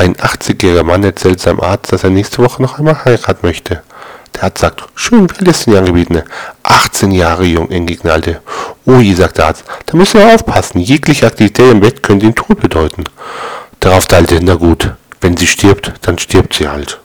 Ein 80-jähriger Mann erzählt seinem Arzt, dass er nächste Woche noch einmal heiraten möchte. Der Arzt sagt, schön, wie alt ist denn die Angebietene? 18 Jahre jung, entgegnete. Ui, sagt der Arzt, da müssen wir aufpassen. Jegliche Aktivität im Bett könnte den Tod bedeuten. Darauf teilte, na gut, wenn sie stirbt, dann stirbt sie halt.